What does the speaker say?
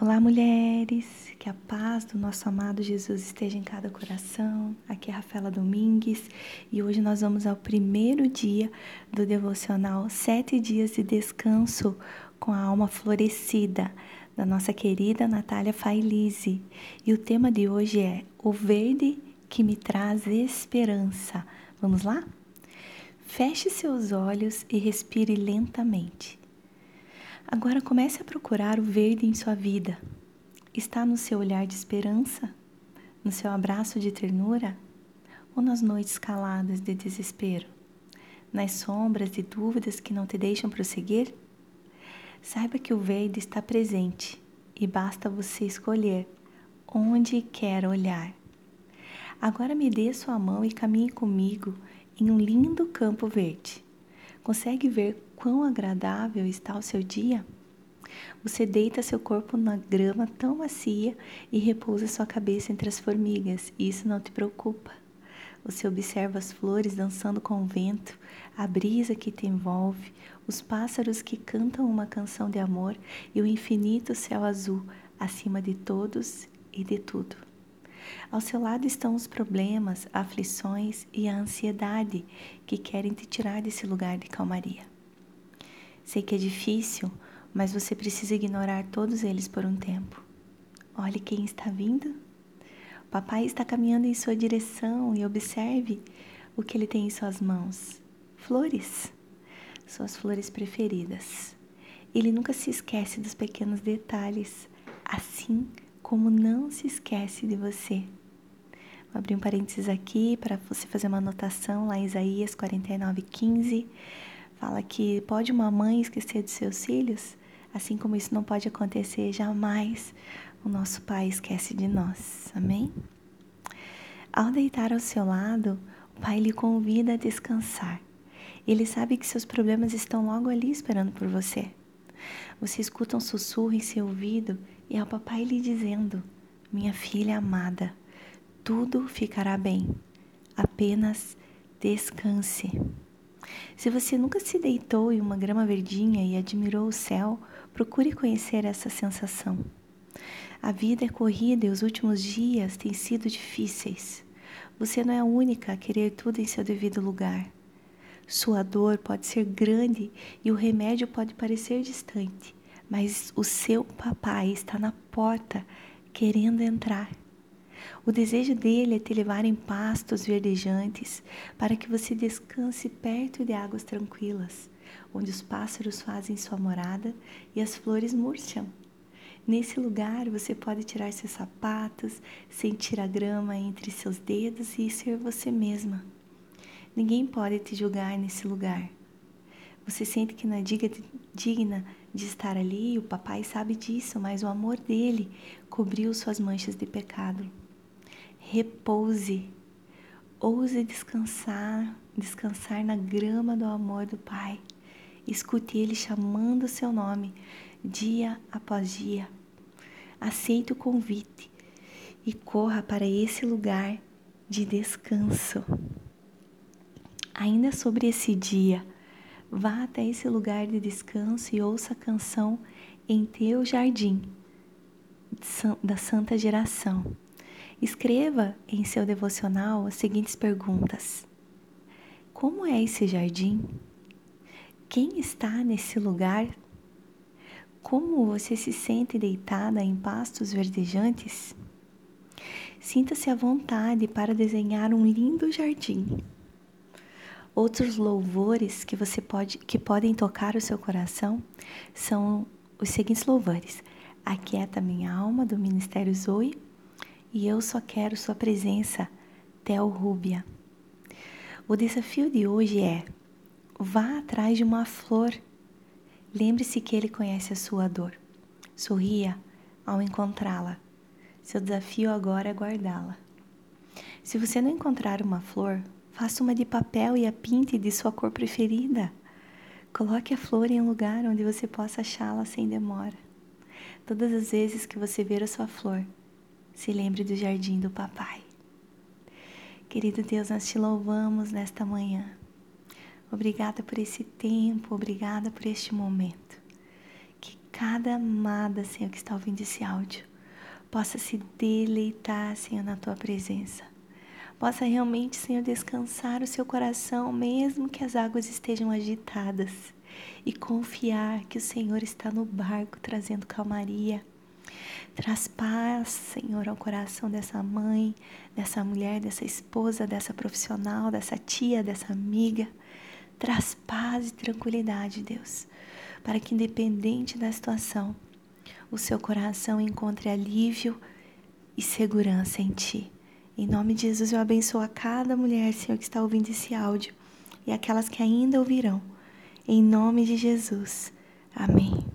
Olá, mulheres! Que a paz do nosso amado Jesus esteja em cada coração. Aqui é Rafaela Domingues e hoje nós vamos ao primeiro dia do devocional Sete Dias de Descanso com a Alma Florescida, da nossa querida Natália Failise. E o tema de hoje é O Verde que me traz esperança. Vamos lá? Feche seus olhos e respire lentamente. Agora comece a procurar o verde em sua vida. Está no seu olhar de esperança? No seu abraço de ternura? Ou nas noites caladas de desespero? Nas sombras de dúvidas que não te deixam prosseguir? Saiba que o verde está presente e basta você escolher onde quer olhar. Agora me dê sua mão e caminhe comigo em um lindo campo verde. Consegue ver quão agradável está o seu dia? Você deita seu corpo na grama tão macia e repousa sua cabeça entre as formigas, e isso não te preocupa. Você observa as flores dançando com o vento, a brisa que te envolve, os pássaros que cantam uma canção de amor e o infinito céu azul acima de todos e de tudo. Ao seu lado estão os problemas, aflições e a ansiedade que querem te tirar desse lugar de calmaria. Sei que é difícil, mas você precisa ignorar todos eles por um tempo. Olhe quem está vindo. Papai está caminhando em sua direção e observe o que ele tem em suas mãos. Flores, suas flores preferidas. Ele nunca se esquece dos pequenos detalhes, assim como não se esquece de você. Vou abrir um parênteses aqui para você fazer uma anotação lá em Isaías 49:15 fala que pode uma mãe esquecer de seus filhos, assim como isso não pode acontecer jamais, o nosso Pai esquece de nós. Amém? Ao deitar ao seu lado, o Pai lhe convida a descansar. Ele sabe que seus problemas estão logo ali esperando por você. Você escuta um sussurro em seu ouvido e é o papai lhe dizendo: Minha filha amada, tudo ficará bem. Apenas descanse. Se você nunca se deitou em uma grama verdinha e admirou o céu, procure conhecer essa sensação. A vida é corrida e os últimos dias têm sido difíceis. Você não é a única a querer tudo em seu devido lugar. Sua dor pode ser grande e o remédio pode parecer distante, mas o seu papai está na porta querendo entrar. O desejo dele é te levar em pastos verdejantes para que você descanse perto de águas tranquilas, onde os pássaros fazem sua morada e as flores murcham. Nesse lugar você pode tirar seus sapatos, sentir a grama entre seus dedos e ser você mesma. Ninguém pode te julgar nesse lugar. Você sente que não é digna de estar ali, o papai sabe disso, mas o amor dele cobriu suas manchas de pecado repouse, ouse descansar, descansar na grama do amor do Pai. Escute Ele chamando o seu nome dia após dia. Aceite o convite e corra para esse lugar de descanso. Ainda sobre esse dia, vá até esse lugar de descanso e ouça a canção em teu jardim da Santa Geração. Escreva em seu devocional as seguintes perguntas: Como é esse jardim? Quem está nesse lugar? Como você se sente deitada em pastos verdejantes? Sinta-se à vontade para desenhar um lindo jardim. Outros louvores que você pode que podem tocar o seu coração são os seguintes louvores: Aquieta minha alma do Ministério Zoe e eu só quero sua presença, Theo Rúbia. O desafio de hoje é: vá atrás de uma flor. Lembre-se que ele conhece a sua dor. Sorria ao encontrá-la. Seu desafio agora é guardá-la. Se você não encontrar uma flor, faça uma de papel e a pinte de sua cor preferida. Coloque a flor em um lugar onde você possa achá-la sem demora. Todas as vezes que você ver a sua flor, se lembre do jardim do papai. Querido Deus, nós te louvamos nesta manhã. Obrigada por esse tempo, obrigada por este momento. Que cada amada, Senhor, que está ouvindo esse áudio, possa se deleitar, Senhor, na tua presença. Possa realmente, Senhor, descansar o seu coração, mesmo que as águas estejam agitadas, e confiar que o Senhor está no barco trazendo calmaria. Traz paz, Senhor, ao coração dessa mãe, dessa mulher, dessa esposa, dessa profissional, dessa tia, dessa amiga. Traz paz e tranquilidade, Deus, para que, independente da situação, o seu coração encontre alívio e segurança em Ti. Em nome de Jesus, eu abençoo a cada mulher, Senhor, que está ouvindo esse áudio e aquelas que ainda ouvirão. Em nome de Jesus. Amém.